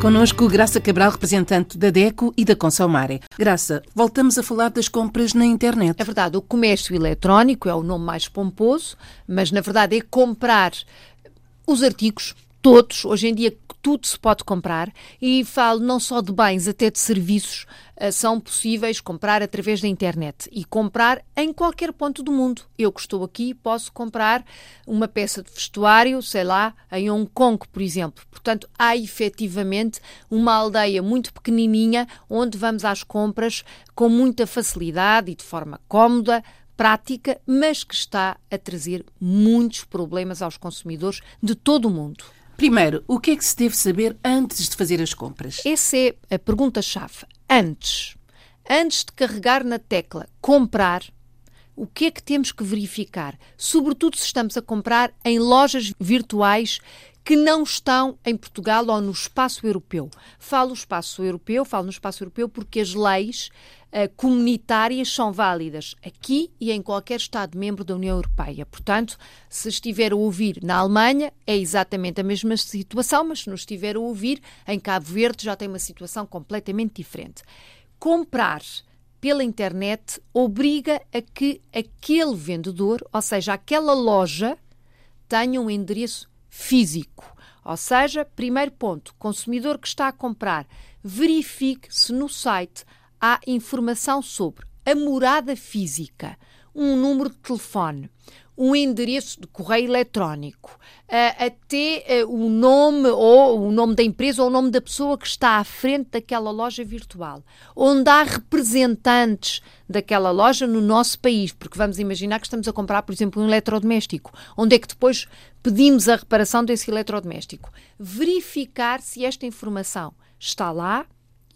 Conosco, Graça Cabral, representante da DECO e da Consomare. Graça, voltamos a falar das compras na internet. É verdade, o comércio eletrónico é o nome mais pomposo, mas na verdade é comprar os artigos todos, hoje em dia tudo se pode comprar e falo não só de bens, até de serviços uh, são possíveis comprar através da internet e comprar em qualquer ponto do mundo. Eu que estou aqui posso comprar uma peça de vestuário, sei lá, em Hong Kong, por exemplo. Portanto, há efetivamente uma aldeia muito pequenininha onde vamos às compras com muita facilidade e de forma cómoda, prática, mas que está a trazer muitos problemas aos consumidores de todo o mundo. Primeiro, o que é que se deve saber antes de fazer as compras? Essa é a pergunta-chave. Antes. Antes de carregar na tecla comprar, o que é que temos que verificar? Sobretudo se estamos a comprar em lojas virtuais que não estão em Portugal ou no espaço europeu. Falo espaço europeu, falo no espaço europeu porque as leis uh, comunitárias são válidas aqui e em qualquer Estado-membro da União Europeia. Portanto, se estiver a ouvir na Alemanha, é exatamente a mesma situação, mas se não estiver a ouvir em Cabo Verde, já tem uma situação completamente diferente. Comprar pela internet obriga a que aquele vendedor, ou seja, aquela loja, tenha um endereço físico. Ou seja, primeiro ponto, consumidor que está a comprar, verifique se no site há informação sobre a morada física, um número de telefone, um endereço de correio eletrónico, uh, até uh, o nome ou o nome da empresa ou o nome da pessoa que está à frente daquela loja virtual, onde há representantes daquela loja no nosso país, porque vamos imaginar que estamos a comprar, por exemplo, um eletrodoméstico, onde é que depois pedimos a reparação desse eletrodoméstico. Verificar se esta informação está lá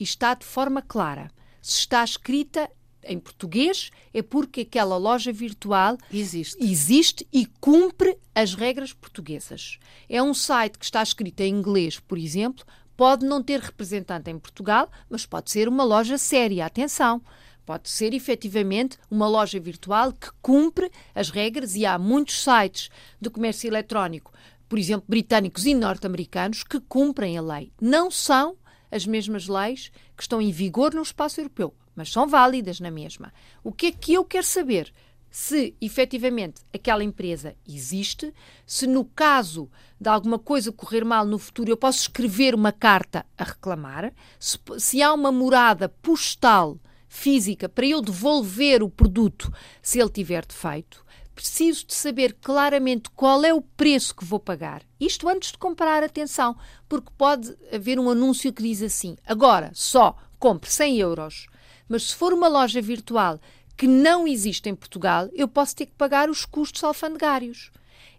e está de forma clara. Se está escrita em português, é porque aquela loja virtual existe. existe e cumpre as regras portuguesas. É um site que está escrito em inglês, por exemplo, pode não ter representante em Portugal, mas pode ser uma loja séria. Atenção! Pode ser efetivamente uma loja virtual que cumpre as regras e há muitos sites de comércio eletrónico, por exemplo, britânicos e norte-americanos, que cumprem a lei. Não são as mesmas leis que estão em vigor no espaço europeu mas são válidas na mesma. O que é que eu quero saber? Se efetivamente aquela empresa existe, se no caso de alguma coisa correr mal no futuro eu posso escrever uma carta a reclamar, se, se há uma morada postal física para eu devolver o produto se ele tiver defeito, preciso de saber claramente qual é o preço que vou pagar. Isto antes de comprar, atenção, porque pode haver um anúncio que diz assim: agora só compre 100 euros mas se for uma loja virtual que não existe em Portugal, eu posso ter que pagar os custos alfandegários.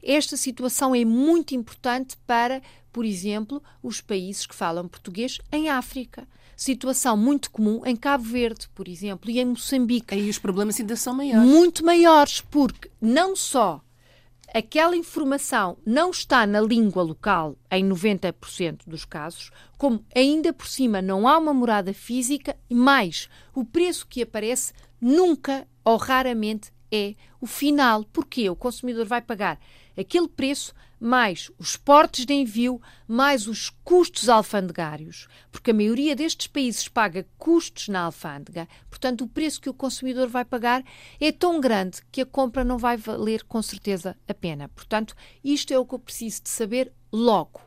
Esta situação é muito importante para, por exemplo, os países que falam português em África. Situação muito comum em Cabo Verde, por exemplo, e em Moçambique. Aí os problemas ainda são maiores. Muito maiores, porque não só aquela informação não está na língua local em 90% dos casos, como ainda por cima não há uma morada física e mais, o preço que aparece nunca ou raramente é o final. Porque o consumidor vai pagar aquele preço mais os portes de envio, mais os custos alfandegários, porque a maioria destes países paga custos na alfândega, portanto, o preço que o consumidor vai pagar é tão grande que a compra não vai valer com certeza a pena. Portanto, isto é o que eu preciso de saber logo.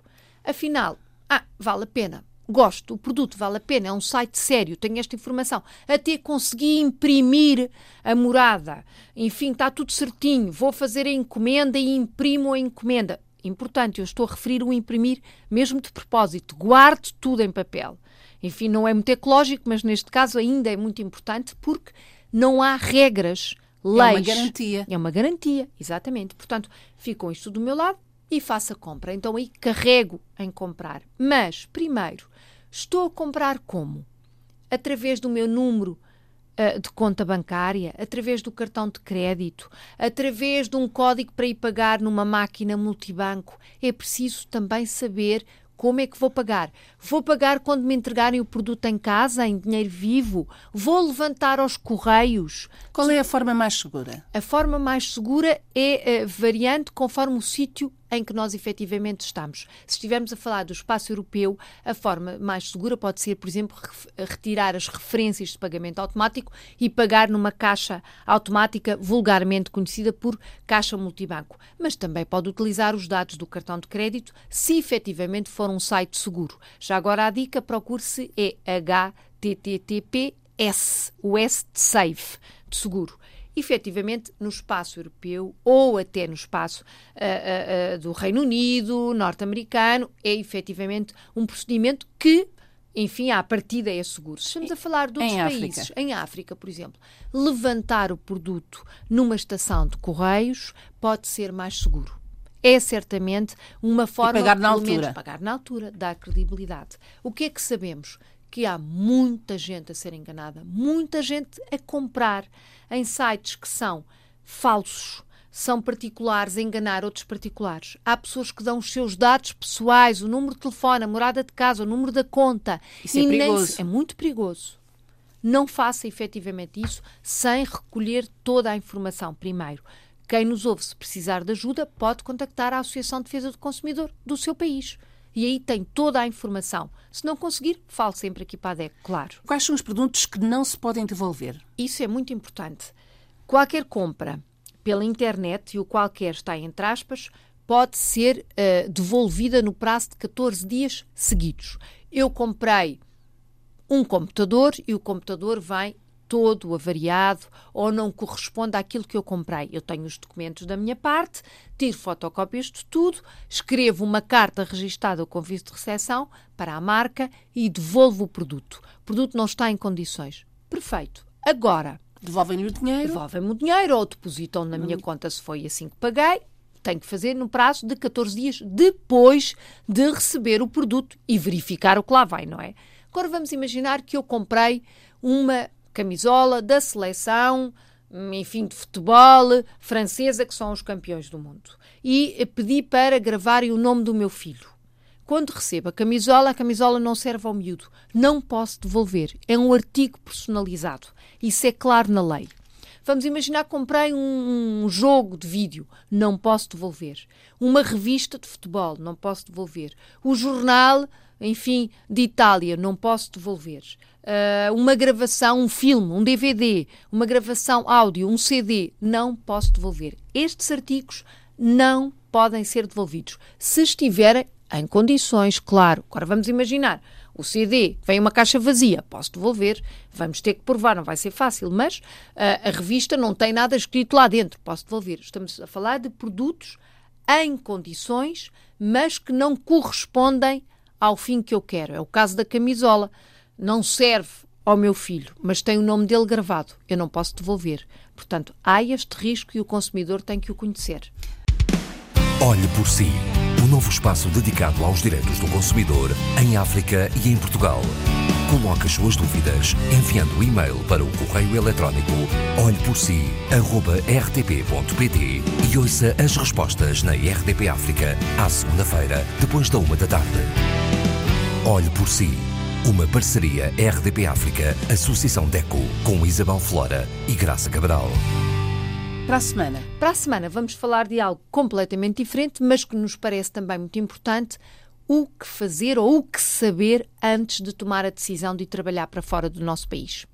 Afinal, ah, vale a pena. Gosto, o produto vale a pena, é um site sério, tenho esta informação. Até consegui imprimir a morada. Enfim, está tudo certinho. Vou fazer a encomenda e imprimo a encomenda. Importante, eu estou a referir o imprimir mesmo de propósito. Guarde tudo em papel. Enfim, não é muito ecológico, mas neste caso ainda é muito importante porque não há regras, leis. É uma garantia. É uma garantia, exatamente. Portanto, ficam isto do meu lado e faço a compra. Então aí carrego em comprar. Mas, primeiro, estou a comprar como? Através do meu número uh, de conta bancária, através do cartão de crédito, através de um código para ir pagar numa máquina multibanco. É preciso também saber como é que vou pagar? Vou pagar quando me entregarem o produto em casa, em dinheiro vivo? Vou levantar aos correios? Qual é a forma mais segura? A forma mais segura é uh, variante conforme o sítio em que nós efetivamente estamos. Se estivermos a falar do espaço europeu, a forma mais segura pode ser, por exemplo, retirar as referências de pagamento automático e pagar numa caixa automática vulgarmente conhecida por caixa multibanco. Mas também pode utilizar os dados do cartão de crédito se efetivamente for um site seguro. Já agora a dica, procure-se é HTTPS, o S de safe, de seguro efetivamente no espaço europeu ou até no espaço uh, uh, do Reino Unido, norte-americano, é efetivamente um procedimento que enfim, à partida é seguro. Estamos a falar de outros em países. África. Em África, por exemplo, levantar o produto numa estação de correios pode ser mais seguro. É certamente uma forma e pagar na de altura. pagar na altura, dar credibilidade. O que é que sabemos? Que há muita gente a ser enganada, muita gente a comprar em sites que são falsos, são particulares a enganar outros particulares. Há pessoas que dão os seus dados pessoais, o número de telefone, a morada de casa, o número da conta. Isso é perigoso. se- é muito perigoso. Não faça efetivamente isso sem recolher toda a informação primeiro. Quem nos ouve, se precisar de ajuda, pode contactar a Associação de Defesa do Consumidor do seu país. E aí tem toda a informação. Se não conseguir, fale sempre aqui para a DEC, claro. Quais são os produtos que não se podem devolver? Isso é muito importante. Qualquer compra pela internet, e o qualquer está entre aspas, pode ser eh, devolvida no prazo de 14 dias seguidos. Eu comprei um computador e o computador vem todo avariado ou não corresponde àquilo que eu comprei. Eu tenho os documentos da minha parte, tiro fotocópias de tudo, escrevo uma carta registada com aviso de recepção para a marca e devolvo o produto. O produto não está em condições. Perfeito. Agora, Devolvem-lhe o dinheiro? devolvem-me o dinheiro ou depositam na minha conta se foi assim que paguei. Tenho que fazer no prazo de 14 dias depois de receber o produto e verificar o que lá vai, não é? Agora vamos imaginar que eu comprei uma camisola da seleção, enfim, de futebol francesa, que são os campeões do mundo. E eh, pedi para gravarem o nome do meu filho. Quando recebo a camisola, a camisola não serve ao miúdo. Não posso devolver. É um artigo personalizado. Isso é claro na lei. Vamos imaginar que comprei um, um jogo de vídeo, não posso devolver. Uma revista de futebol, não posso devolver. O jornal, enfim, de Itália, não posso devolver. Ah, uma gravação, um filme, um DVD, uma gravação áudio, um CD, não posso devolver. Estes artigos não podem ser devolvidos. Se estiverem em condições, claro. Agora vamos imaginar, o CD vem uma caixa vazia, posso devolver, vamos ter que provar, não vai ser fácil, mas ah, a revista não tem nada escrito lá dentro, posso devolver. Estamos a falar de produtos em condições, mas que não correspondem ao fim que eu quero. É o caso da camisola. Não serve ao meu filho, mas tem o nome dele gravado. Eu não posso devolver. Portanto, há este risco e o consumidor tem que o conhecer. Olhe por si. O novo espaço dedicado aos direitos do consumidor em África e em Portugal. Coloque as suas dúvidas enviando o e-mail para o correio eletrónico olheporsi.rtp.pt e ouça as respostas na RDP África à segunda-feira, depois da uma da tarde. Olhe por si. Uma parceria RDP África, Associação DECO, com Isabel Flora e Graça Cabral. Para a semana. Para a semana vamos falar de algo completamente diferente, mas que nos parece também muito importante: o que fazer ou o que saber antes de tomar a decisão de ir trabalhar para fora do nosso país.